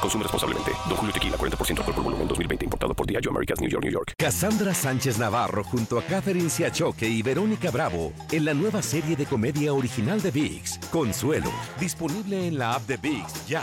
Consume responsablemente. Don Julio Tequila, 40% alcohol por volumen, 2020. Importado por Diageo Americas, New York, New York. Cassandra Sánchez Navarro junto a Catherine Siachoque y Verónica Bravo en la nueva serie de comedia original de VIX, Consuelo. Disponible en la app de VIX, ya.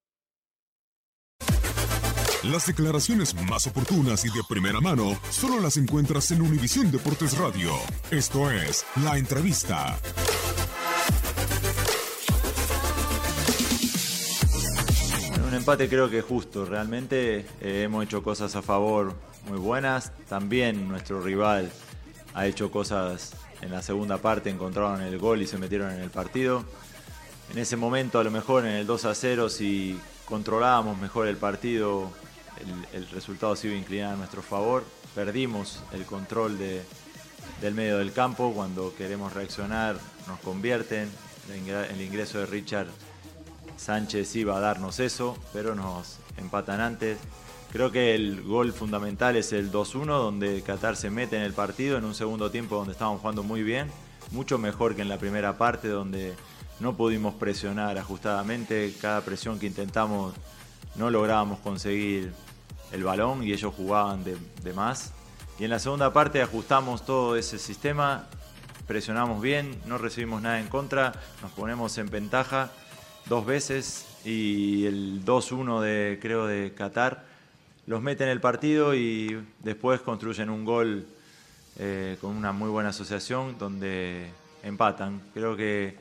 Las declaraciones más oportunas y de primera mano solo las encuentras en Univisión Deportes Radio. Esto es La Entrevista. Un empate creo que justo, realmente eh, hemos hecho cosas a favor muy buenas, también nuestro rival ha hecho cosas en la segunda parte, encontraron el gol y se metieron en el partido. En ese momento a lo mejor en el 2 a 0 si controlábamos mejor el partido el, resultado se iba a inclinar a nuestro favor. Perdimos el control de, del medio del campo. Cuando queremos reaccionar, nos convierten. El ingreso de Richard Sánchez iba a darnos eso, pero nos empatan antes. Creo que el gol fundamental es el 2-1, donde Qatar se mete en el partido en un segundo tiempo donde estábamos jugando muy bien, mucho mejor que en la primera parte, donde no pudimos presionar ajustadamente. Cada presión que intentamos no lográbamos conseguir el balón y ellos jugaban de, más. Y en la segunda parte ajustamos todo ese sistema, presionamos bien, no recibimos nada en contra, nos ponemos en ventaja dos veces y el 2-1 de creo de Qatar los mete en el partido y después construyen un gol eh, con una muy buena asociación donde empatan. Creo que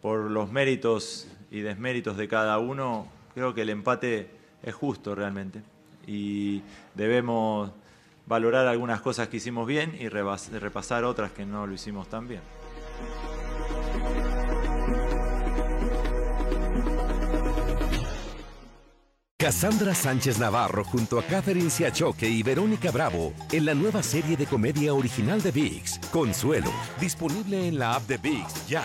por los méritos y desméritos de cada uno, creo que el empate es justo realmente y debemos valorar algunas cosas que hicimos bien y repasar otras que no lo hicimos tan bien. Cassandra Sánchez Navarro junto a Catherine Siachoque y Verónica Bravo en la nueva serie de comedia original de VIX, Consuelo, disponible en la app de VIX ya.